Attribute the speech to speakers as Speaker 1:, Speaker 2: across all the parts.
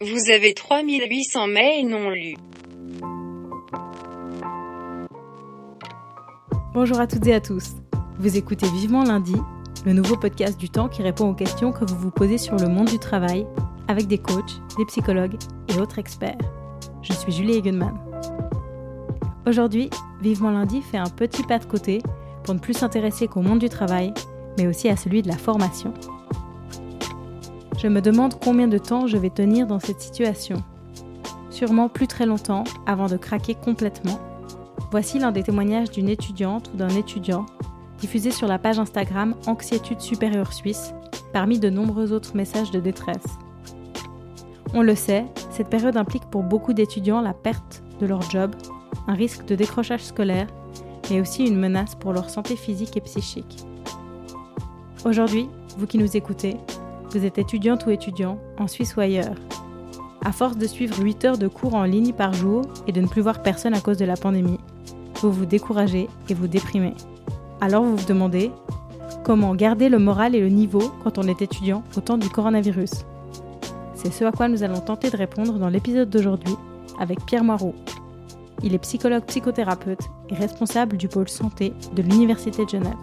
Speaker 1: Vous avez 3800 mails non lus.
Speaker 2: Bonjour à toutes et à tous. Vous écoutez Vivement lundi, le nouveau podcast du temps qui répond aux questions que vous vous posez sur le monde du travail avec des coachs, des psychologues et autres experts. Je suis Julie Egenman. Aujourd'hui, Vivement lundi fait un petit pas de côté pour ne plus s'intéresser qu'au monde du travail, mais aussi à celui de la formation. Je me demande combien de temps je vais tenir dans cette situation. Sûrement plus très longtemps avant de craquer complètement. Voici l'un des témoignages d'une étudiante ou d'un étudiant diffusé sur la page Instagram Anxiétude supérieure suisse, parmi de nombreux autres messages de détresse. On le sait, cette période implique pour beaucoup d'étudiants la perte de leur job, un risque de décrochage scolaire, mais aussi une menace pour leur santé physique et psychique. Aujourd'hui, vous qui nous écoutez, vous êtes étudiante ou étudiant, en Suisse ou ailleurs. À force de suivre 8 heures de cours en ligne par jour et de ne plus voir personne à cause de la pandémie, vous vous découragez et vous déprimez. Alors vous vous demandez comment garder le moral et le niveau quand on est étudiant au temps du coronavirus? C'est ce à quoi nous allons tenter de répondre dans l'épisode d'aujourd'hui avec Pierre Moirot. Il est psychologue psychothérapeute et responsable du pôle santé de l'Université de Genève.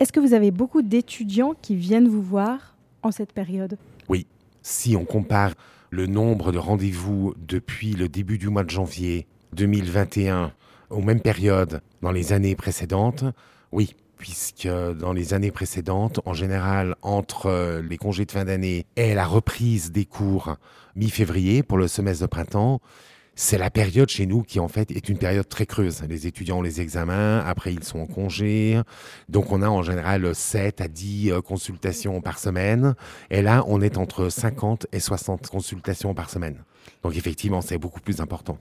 Speaker 2: Est-ce que vous avez beaucoup d'étudiants qui viennent vous voir en cette période?
Speaker 3: Oui. Si on compare le nombre de rendez-vous depuis le début du mois de janvier 2021 aux mêmes périodes dans les années précédentes, oui, puisque dans les années précédentes, en général, entre les congés de fin d'année et la reprise des cours mi-février pour le semestre de printemps, c'est la période chez nous qui en fait est une période très creuse. Les étudiants ont les examens, après ils sont en congé, donc on a en général 7 à 10 euh, consultations par semaine, et là on est entre 50 et 60 consultations par semaine. Donc effectivement c'est beaucoup plus important.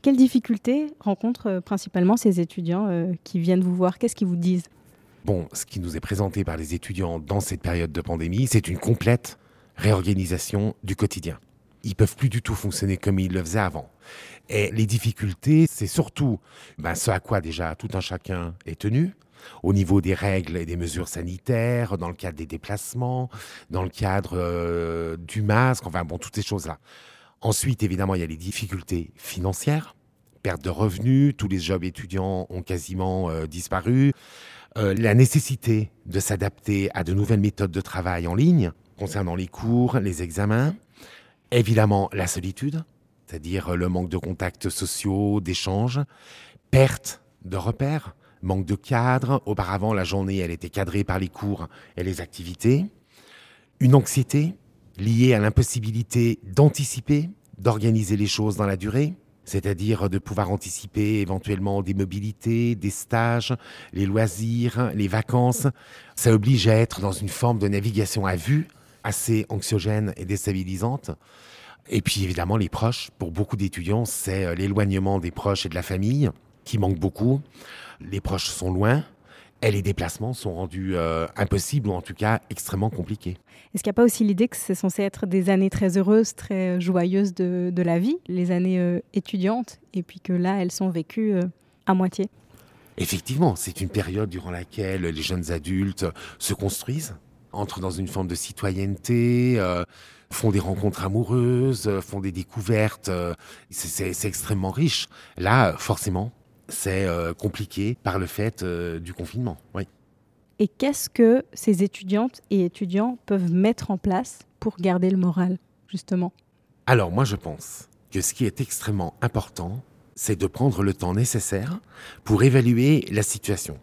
Speaker 2: Quelles difficultés rencontrent euh, principalement ces étudiants euh, qui viennent vous voir? Qu'est-ce qu'ils vous disent?
Speaker 3: Bon, ce qui nous est présenté par les étudiants dans cette période de pandémie, c'est une complète réorganisation du quotidien ils peuvent plus du tout fonctionner comme ils le faisaient avant. Et les difficultés, c'est surtout ben, ce à quoi déjà tout un chacun est tenu, au niveau des règles et des mesures sanitaires, dans le cadre des déplacements, dans le cadre euh, du masque, enfin bon, toutes ces choses-là. Ensuite, évidemment, il y a les difficultés financières, perte de revenus, tous les jobs étudiants ont quasiment euh, disparu, euh, la nécessité de s'adapter à de nouvelles méthodes de travail en ligne concernant les cours, les examens, Évidemment, la solitude, c'est-à-dire le manque de contacts sociaux, d'échanges, perte de repères, manque de cadre. Auparavant, la journée, elle était cadrée par les cours et les activités. Une anxiété liée à l'impossibilité d'anticiper, d'organiser les choses dans la durée, c'est-à-dire de pouvoir anticiper éventuellement des mobilités, des stages, les loisirs, les vacances. Ça oblige à être dans une forme de navigation à vue, assez anxiogène et déstabilisante. Et puis évidemment, les proches, pour beaucoup d'étudiants, c'est euh, l'éloignement des proches et de la famille qui manque beaucoup. Les proches sont loin et les déplacements sont rendus euh, impossibles ou en tout cas extrêmement compliqués.
Speaker 2: Est-ce qu'il n'y a pas aussi l'idée que c'est censé être des années très heureuses, très joyeuses de, de la vie, les années euh, étudiantes, et puis que là, elles sont vécues à moitié?
Speaker 3: Effectivement, c'est une période durant laquelle les jeunes adultes se construisent, entrent dans une forme de citoyenneté, euh, font des rencontres amoureuses, euh, font des découvertes. Euh, c'est extrêmement riche. Là, forcément, c'est compliqué par le fait du confinement. Oui.
Speaker 2: Et qu'est-ce que ces étudiantes et étudiants peuvent mettre en place pour garder le moral, justement?
Speaker 3: Alors, moi, je pense que ce qui est extrêmement important, c'est de prendre le temps nécessaire pour évaluer la situation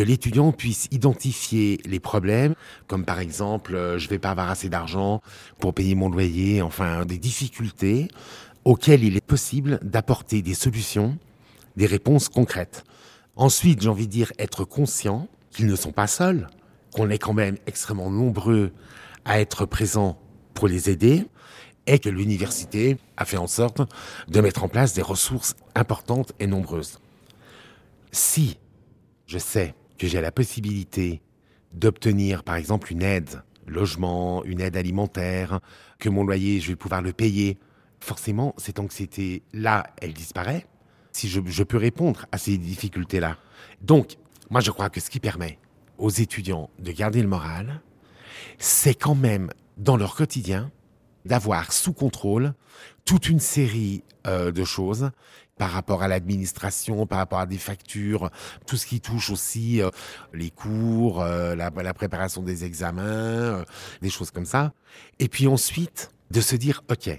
Speaker 3: que l'étudiant puisse identifier les problèmes, comme par exemple, euh, je vais pas avoir assez d'argent pour payer mon loyer, enfin des difficultés auxquelles il est possible d'apporter des solutions, des réponses concrètes. Ensuite, j'ai envie de dire être conscient qu'ils ne sont pas seuls, qu'on est quand même extrêmement nombreux à être présents pour les aider et que l'université a fait en sorte de mettre en place des ressources importantes et nombreuses. Si je sais que j'ai la possibilité d'obtenir par exemple une aide logement, une aide alimentaire, que mon loyer, je vais pouvoir le payer, forcément, cette anxiété-là, elle disparaît. si je, peux répondre à ces difficultés-là. Donc, moi, je crois que ce qui permet aux étudiants de garder le moral, c'est quand même, dans leur quotidien, d'avoir sous contrôle toute une série euh, de choses par rapport à l'administration, par rapport à des factures, tout ce qui touche aussi euh, les cours, euh, la, la préparation des examens, euh, des choses comme ça. Et puis ensuite, de se dire, OK,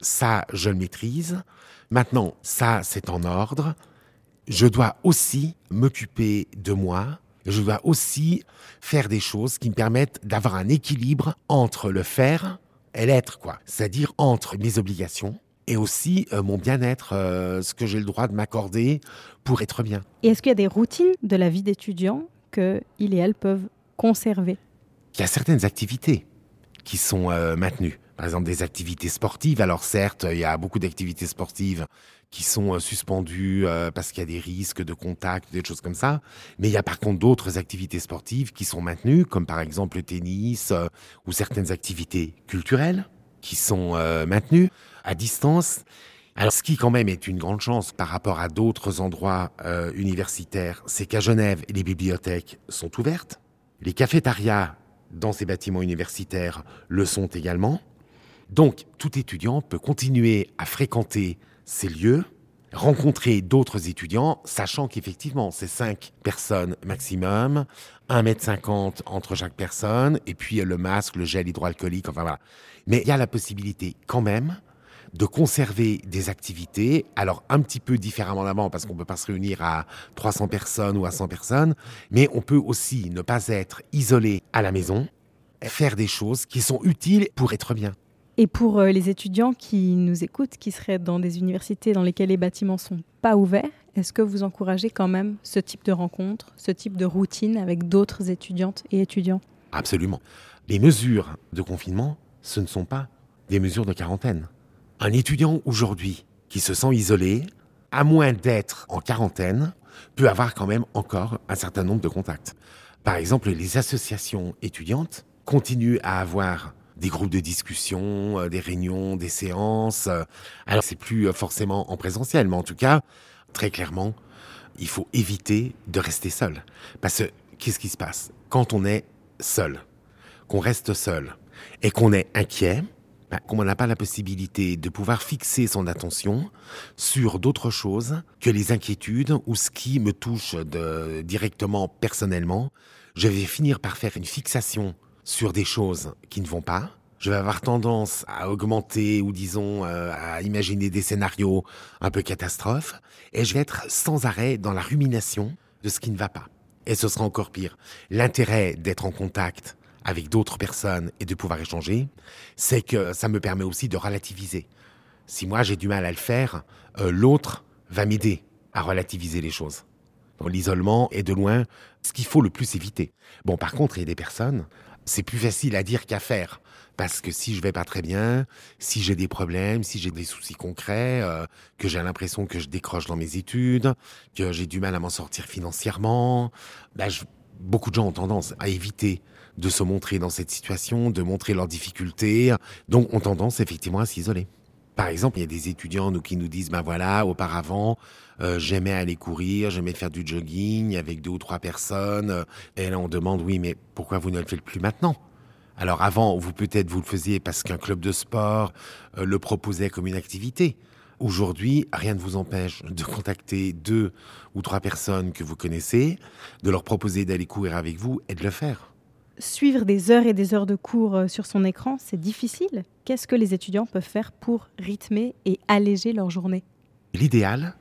Speaker 3: ça, je le maîtrise. Maintenant, ça, c'est en ordre. Je dois aussi m'occuper de moi. Je dois aussi faire des choses qui me permettent d'avoir un équilibre entre le faire et l'être, quoi. C'est-à-dire entre mes obligations et aussi euh, mon bien-être, euh, ce que j'ai le droit de m'accorder pour être bien.
Speaker 2: Et est-ce qu'il y a des routines de la vie d'étudiant que il et elle peuvent conserver?
Speaker 3: Il y a certaines activités qui sont euh, maintenues. Par exemple, des activités sportives. Alors certes, il y a beaucoup d'activités sportives qui sont suspendues parce qu'il y a des risques de contact, des choses comme ça. Mais il y a par contre d'autres activités sportives qui sont maintenues, comme par exemple le tennis ou certaines activités culturelles qui sont euh, maintenues à distance. Alors, ce qui quand même est une grande chance par rapport à d'autres endroits euh, universitaires, c'est qu'à Genève, les bibliothèques sont ouvertes. Les cafétérias dans ces bâtiments universitaires le sont également. Donc, tout étudiant peut continuer à fréquenter ces lieux, rencontrer d'autres étudiants, sachant qu'effectivement, c'est 5 personnes maximum, 1m50 entre chaque personne, et puis euh, le masque, le gel hydroalcoolique, enfin voilà. Mais il y a la possibilité quand même de conserver des activités, alors un petit peu différemment d'avant, parce qu'on ne peut pas se réunir à 300 personnes ou à 100 personnes, mais on peut aussi ne pas être isolé à la maison, faire des choses qui sont utiles pour être bien.
Speaker 2: Et pour euh, les étudiants qui nous écoutent, qui seraient dans des universités dans lesquelles les bâtiments sont pas ouverts, est-ce que vous encouragez quand même ce type de rencontre, ce type de routine avec d'autres étudiantes et étudiants?
Speaker 3: Absolument. Les mesures de confinement, ce ne sont pas des mesures de quarantaine. Un étudiant aujourd'hui qui se sent isolé, à moins d'être en quarantaine, peut avoir quand même encore un certain nombre de contacts. Par exemple, les associations étudiantes continuent à avoir des groupes de discussion, euh, des réunions, des séances. Alors, c'est plus euh, forcément en présentiel, mais en tout cas, très clairement, il faut éviter de rester seul. Parce que qu'est-ce qui se passe? Quand on est seul, qu'on reste seul et qu'on est inquiet qu'on n'a pas la possibilité de pouvoir fixer son attention sur d'autres choses que les inquiétudes ou ce qui me touche directement personnellement, je vais finir par faire une fixation sur des choses qui ne vont pas. Je vais avoir tendance à augmenter ou disons euh, à imaginer des scénarios un peu catastrophes et je vais être sans arrêt dans la rumination de ce qui ne va pas. Et ce sera encore pire. L'intérêt d'être en contact avec d'autres personnes et de pouvoir échanger, c'est que ça me permet aussi de relativiser. Si moi j'ai du mal à le faire, euh, l'autre va m'aider à relativiser les choses. L'isolement est de loin ce qu'il faut le plus éviter. Bon, par contre, il y a des personnes, c'est plus facile à dire qu'à faire. Parce que si je vais pas très bien, si j'ai des problèmes, si j'ai des soucis concrets, euh, que j'ai l'impression que je décroche dans mes études, que j'ai du mal à m'en sortir financièrement, bah, je- beaucoup de gens ont tendance à éviter de se montrer dans cette situation, de montrer leurs difficultés, donc ont tendance effectivement à s'isoler. Par exemple, il y a des étudiants nous, qui nous disent, ben voilà, auparavant, euh, j'aimais aller courir, j'aimais faire du jogging avec deux ou trois personnes. euh, Et là, on demande, oui, mais pourquoi vous ne le faites plus maintenant? Alors avant, vous peut-être vous le faisiez parce qu'un club de sport euh, le proposait comme une activité. Aujourd'hui, rien ne vous empêche de contacter deux ou trois personnes que vous connaissez, de leur proposer d'aller courir avec vous et de le faire.
Speaker 2: Suivre des heures et des heures de cours euh, sur son écran, c'est difficile. Qu'est-ce que les étudiants peuvent faire pour rythmer et alléger leur journée?
Speaker 3: L'idéal,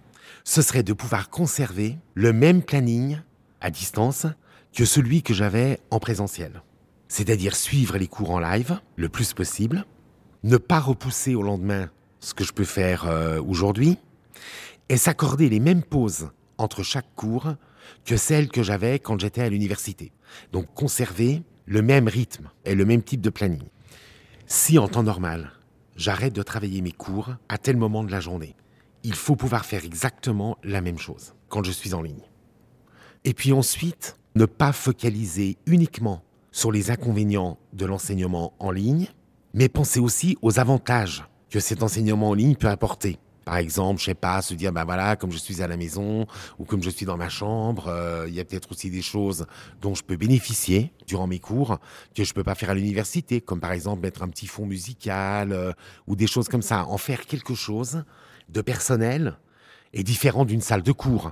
Speaker 3: ce serait de pouvoir conserver le même planning à distance que celui que j'avais en présentiel. C'est-à-dire suivre les cours en live le plus possible, ne pas repousser au lendemain ce que je peux faire euh, aujourd'hui, et s'accorder les mêmes pauses entre chaque cours que celles que j'avais quand j'étais à l'université. Donc conserver le même rythme et le même type de planning. Si en temps normal, j'arrête de travailler mes cours à tel moment de la journée, il faut pouvoir faire exactement la même chose quand je suis en ligne. Et puis ensuite, ne pas focaliser uniquement sur les inconvénients de l'enseignement en ligne, mais penser aussi aux avantages que cet enseignement en ligne peut apporter. Par exemple, je sais pas, se dire, ben voilà, comme je suis à la maison ou comme je suis dans ma chambre, euh, il y a peut-être aussi des choses dont je peux bénéficier durant mes cours que je peux pas faire à l'université, comme par exemple mettre un petit fond musical euh, ou des choses comme ça. En faire quelque chose de personnel et différent d'une salle de cours.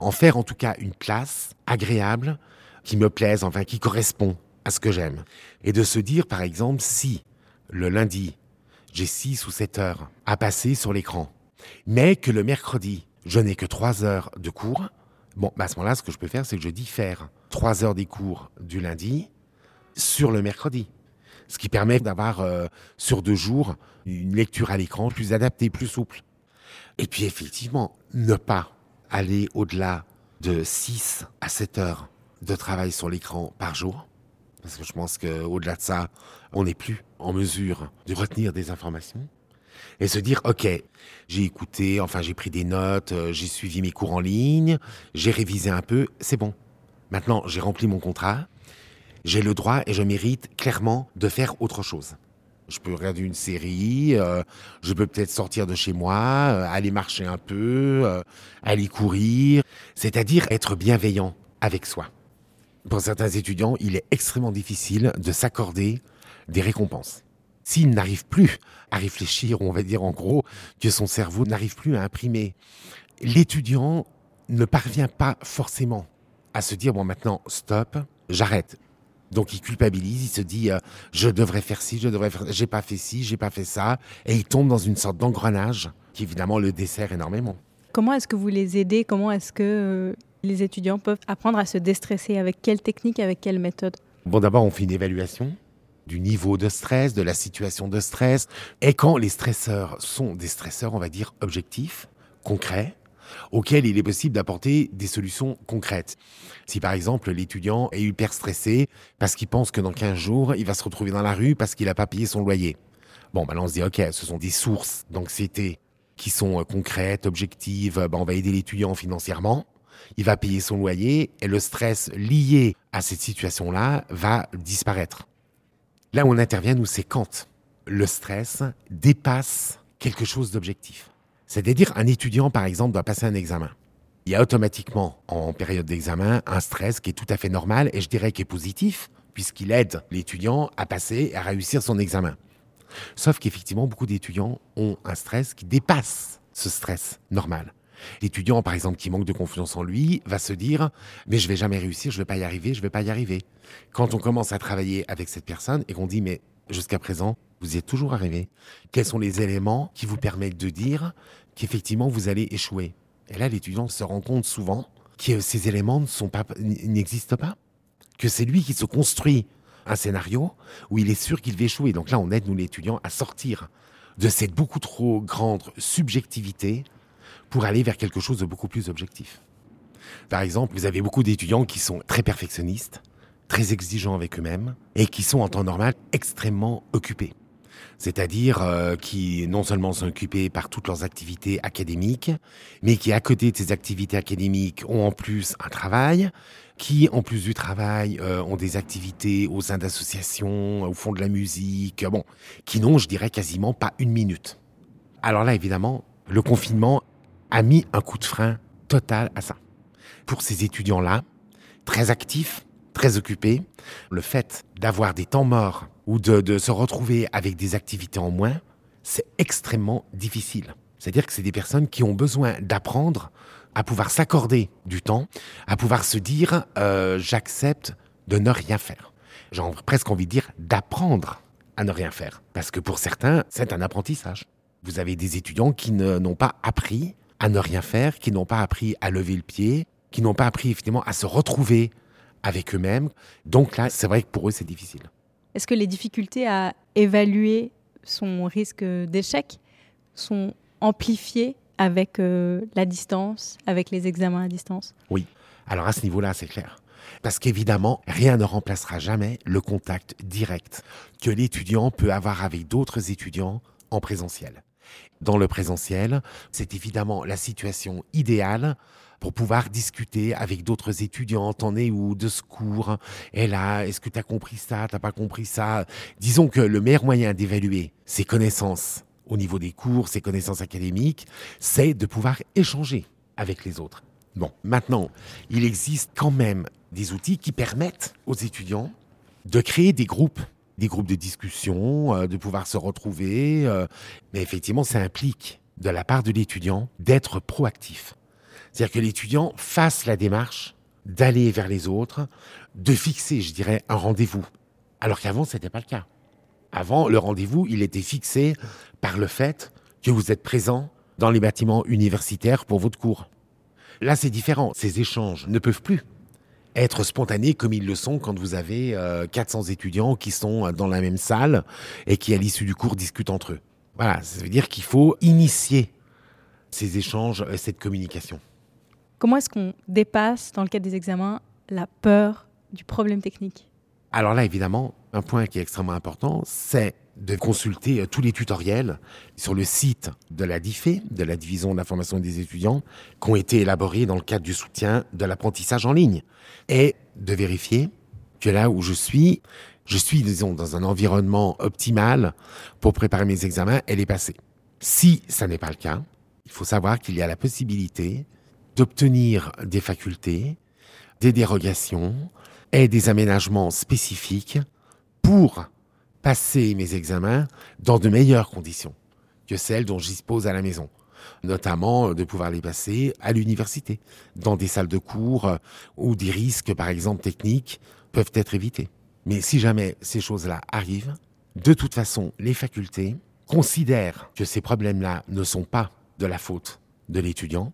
Speaker 3: En faire en tout cas une classe agréable, qui me plaise, enfin qui correspond à ce que j'aime. Et de se dire, par exemple, si le lundi, j'ai 6 ou 7 heures à passer sur l'écran, mais que le mercredi, je n'ai que 3 heures de cours, bon, bah, à ce moment-là, ce que je peux faire, c'est que je diffère 3 heures des cours du lundi sur le mercredi. Ce qui permet d'avoir, euh, sur deux jours, une lecture à l'écran plus adaptée, plus souple. Et puis, effectivement, ne pas aller au-delà de 6 à 7 heures de travail sur l'écran par jour. Parce que je pense qu'au-delà de ça, on n'est plus en mesure de retenir des informations. Et se dire, OK, j'ai écouté, enfin j'ai pris des notes, euh, j'ai suivi mes cours en ligne, j'ai révisé un peu, c'est bon. Maintenant, j'ai rempli mon contrat, j'ai le droit et je mérite clairement de faire autre chose. Je peux regarder une série, euh, je peux peut-être sortir de chez moi, euh, aller marcher un peu, aller courir, c'est-à-dire être bienveillant avec soi pour certains étudiants, il est extrêmement difficile de s'accorder des récompenses. S'il n'arrive plus à réfléchir, on va dire en gros que son cerveau n'arrive plus à imprimer, l'étudiant ne parvient pas forcément à se dire bon maintenant stop, j'arrête. Donc il culpabilise, il se dit euh, je devrais faire ci, je devrais faire, j'ai pas fait ci, j'ai pas fait ça, et il tombe dans une sorte d'engrenage qui évidemment le dessert énormément.
Speaker 2: Comment est-ce que vous les aidez? Comment est-ce que euh, les étudiants peuvent apprendre à se déstresser? Avec quelle technique, avec quelle méthode?
Speaker 3: Bon, d'abord, on fait une évaluation du niveau de stress, de la situation de stress. Et quand les stresseurs sont des stresseurs, on va dire, objectifs, concrets, auxquels il est possible d'apporter des solutions concrètes. Si par exemple l'étudiant est hyper stressé parce qu'il pense que dans 15 jours, il va se retrouver dans la rue parce qu'il n'a pas payé son loyer. Bon, ben là on se dit, ok, ce sont des sources d'anxiété qui sont euh, concrètes, objectives, ben, on va aider l'étudiant financièrement il va payer son loyer et le stress lié à cette situation-là va disparaître. Là où on intervient, nous, c'est quand le stress dépasse quelque chose d'objectif. C'est-à-dire, un étudiant, par exemple, doit passer un examen. Il y a automatiquement, en période d'examen, un stress qui est tout à fait normal et je dirais qui est positif, puisqu'il aide l'étudiant à passer et à réussir son examen. Sauf qu'effectivement, beaucoup d'étudiants ont un stress qui dépasse ce stress normal. L'étudiant, par exemple, qui manque de confiance en lui, va se dire Mais je vais jamais réussir, je vais pas y arriver, je vais pas y arriver. Quand on commence à travailler avec cette personne et qu'on dit Mais jusqu'à présent, vous y êtes toujours arrivé, quels sont les éléments qui vous permettent de dire qu'effectivement vous allez échouer? Et là, l'étudiant se rend compte souvent que ces éléments n'existent pas, que c'est lui qui se construit un scénario où il est sûr qu'il va échouer. Donc là, on aide, nous, l'étudiant, à sortir de cette beaucoup trop grande subjectivité pour aller vers quelque chose de beaucoup plus objectif. Par exemple, vous avez beaucoup d'étudiants qui sont très perfectionnistes, très exigeants avec eux-mêmes et qui sont en temps normal extrêmement occupés. C'est-à-dire euh, qui non seulement sont occupés par toutes leurs activités académiques, mais qui à côté de ces activités académiques ont en plus un travail, qui en plus du travail euh, ont des activités au sein d'associations, au fond de la musique, bon, qui n'ont, je dirais, quasiment pas une minute. Alors là, évidemment, le confinement a mis un coup de frein total à ça. Pour ces étudiants-là, très actifs, très occupés, le fait d'avoir des temps morts ou de, se retrouver avec des activités en moins, c'est extrêmement difficile. C'est-à-dire que c'est des personnes qui ont besoin d'apprendre à pouvoir s'accorder du temps, à pouvoir se dire euh, j'accepte de ne rien faire. J'ai presque envie de dire d'apprendre à ne rien faire. Parce que pour certains, c'est un apprentissage. Vous avez des étudiants qui n'ont pas appris à ne rien faire, qui n'ont pas appris à lever le pied, qui n'ont pas appris effectivement à se retrouver avec eux-mêmes. Donc là, c'est vrai que pour eux, c'est difficile.
Speaker 2: Est-ce que les difficultés à évaluer son risque d'échec sont amplifiées avec euh, la distance, avec les examens à distance?
Speaker 3: Oui. Alors à ce niveau-là, c'est clair. Parce qu'évidemment, rien ne remplacera jamais le contact direct que l'étudiant peut avoir avec d'autres étudiants en présentiel dans le présentiel. C'est évidemment la situation idéale pour pouvoir discuter avec d'autres étudiants, t'en es de secours? Et là, est-ce que tu as compris ça, t'as pas compris ça? Disons que le meilleur moyen d'évaluer ses connaissances au niveau des cours, ses connaissances académiques, c'est de pouvoir échanger avec les autres. Bon, maintenant, il existe quand même des outils qui permettent aux étudiants de créer des groupes, des groupes de discussion, euh, de pouvoir se retrouver. euh, mais effectivement, ça implique de la part de l'étudiant d'être proactif. C'est-à-dire que l'étudiant fasse la démarche d'aller vers les autres, de fixer, je dirais, un rendez-vous. Alors qu'avant, ce n'était pas le cas. Avant, le rendez-vous, il était fixé par le fait que vous êtes présent dans les bâtiments universitaires pour votre cours. Là, c'est différent. Ces échanges ne peuvent plus être spontanés comme ils le sont quand vous avez euh, 400 étudiants qui sont dans la même salle et qui, à l'issue du cours, discutent entre eux. Voilà, ça veut dire qu'il faut initier ces échanges, euh, cette communication.
Speaker 2: Comment est-ce qu'on dépasse, dans le cadre des examens, la peur du problème technique?
Speaker 3: Alors là, évidemment, un point qui est extrêmement important, c'est de consulter euh, tous les tutoriels sur le site de la DIFE, de la Division de la formation des étudiants, qui ont été élaborés dans le cadre du soutien de l'apprentissage en ligne. Et de vérifier que là où je suis, je suis, disons, dans un environnement optimal pour préparer mes examens et les passer. Si ça n'est pas le cas, il faut savoir qu'il y a la possibilité d'obtenir des facultés, des dérogations et des aménagements spécifiques pour passer mes examens dans de meilleures conditions que celles dont je dispose à la maison. Notamment euh, de pouvoir les passer à l'université, dans des salles de cours euh, où des risques, par exemple techniques, peuvent être évités. Mais si jamais ces choses-là arrivent, de toute façon, les facultés considèrent que ces problèmes-là ne sont pas de la faute de l'étudiant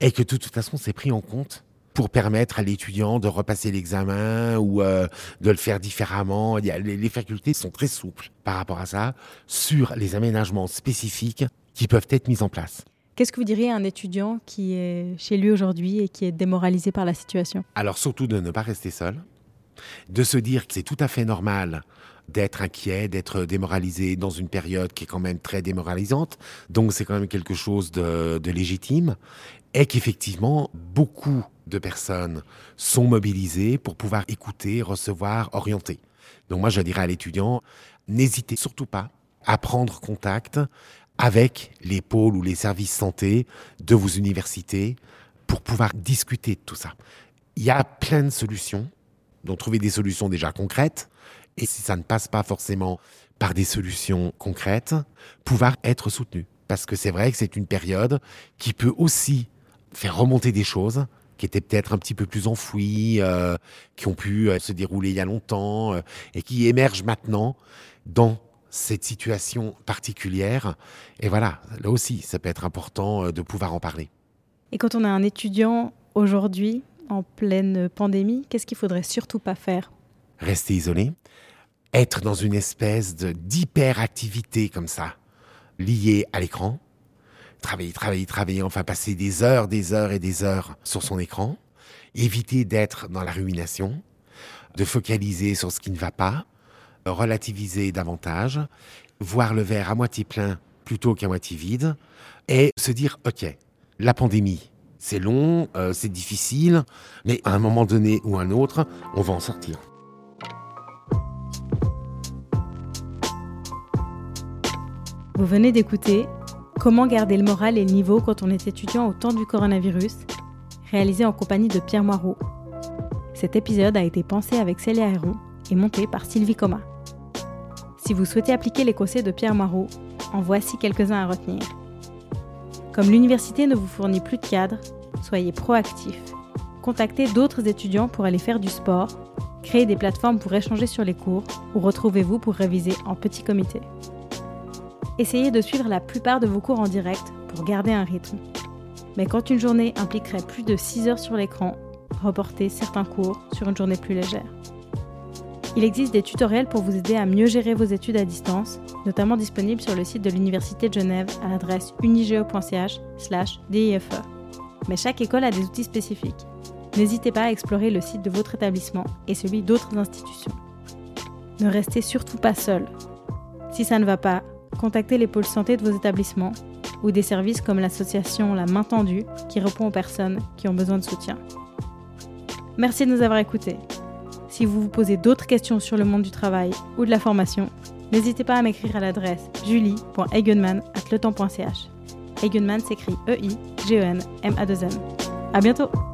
Speaker 3: et que de toute façon, c'est pris en compte pour permettre à l'étudiant de repasser l'examen ou euh, de le faire différemment. Il y a- les, les facultés sont très souples par rapport à ça sur les aménagements spécifiques qui peuvent être mis en place.
Speaker 2: Qu'est-ce que vous diriez à un étudiant qui est chez lui aujourd'hui et qui est démoralisé par la situation?
Speaker 3: Alors surtout de ne pas rester seul, de se dire que c'est tout à fait normal d'être inquiet, d'être démoralisé dans une période qui est quand même très démoralisante. Donc c'est quand même quelque chose de, de légitime. Et qu'effectivement, beaucoup de personnes sont mobilisées pour pouvoir écouter, recevoir, orienter. Donc moi, je dirais à l'étudiant, n'hésitez surtout pas à prendre contact avec les pôles ou les services santé de vos universités pour pouvoir discuter de tout ça. Il y a plein de solutions, donc trouver des solutions déjà concrètes, et si ça ne passe pas forcément par des solutions concrètes, pouvoir être soutenu. Parce que c'est vrai que c'est une période qui peut aussi faire remonter des choses qui étaient peut-être un petit peu plus enfouies, euh, qui ont pu euh, se dérouler il y a longtemps, euh, et qui émergent maintenant dans cette situation particulière. Et voilà, là aussi, ça peut être important de pouvoir en parler.
Speaker 2: Et quand on a un étudiant aujourd'hui, en pleine pandémie, qu'est-ce qu'il faudrait surtout pas faire?
Speaker 3: Rester isolé, être dans une espèce d'hyperactivité comme ça, liée à l'écran, travailler, travailler, travailler, enfin passer des heures, des heures et des heures sur son écran, éviter d'être dans la rumination, de focaliser sur ce qui ne va pas, relativiser davantage, voir le verre à moitié plein plutôt qu'à moitié vide, et se dire, OK, la pandémie, c'est long, euh, c'est difficile, mais à un moment donné ou un autre, on va en sortir.
Speaker 2: Vous venez d'écouter Comment garder le moral et le niveau quand on est étudiant au temps du coronavirus, réalisé en compagnie de Pierre Moireau. Cet épisode a été pensé avec Célia Héron et monté par Sylvie Coma. Si vous souhaitez appliquer les conseils de Pierre Moireau, en voici quelques-uns à retenir. Comme l'université ne vous fournit plus de cadres, soyez proactifs. Contactez d'autres étudiants pour aller faire du sport, créez des plateformes pour échanger sur les cours ou retrouvez-vous pour réviser en petit comité. Essayez de suivre la plupart de vos cours en direct pour garder un rythme. Mais quand une journée impliquerait plus de 6 heures sur l'écran, reportez certains cours sur une journée plus légère. Il existe des tutoriels pour vous aider à mieux gérer vos études à distance, notamment disponibles sur le site de l'Université de Genève à l'adresse unigeo.ch/dife. Mais chaque école a des outils spécifiques. N'hésitez pas à explorer le site de votre établissement et celui d'autres institutions. Ne restez surtout pas seul. Si ça ne va pas, contactez les pôles santé de vos établissements ou des services comme l'association La Main Tendue qui répond aux personnes qui ont besoin de soutien. Merci de nous avoir écoutés. Si vous vous posez d'autres questions sur le monde du travail ou de la formation, N'hésitez pas à m'écrire à l'adresse julie.eigenman.ch. Eigenman s'écrit E-I-G-E-N-M-A-2-M. À bientôt!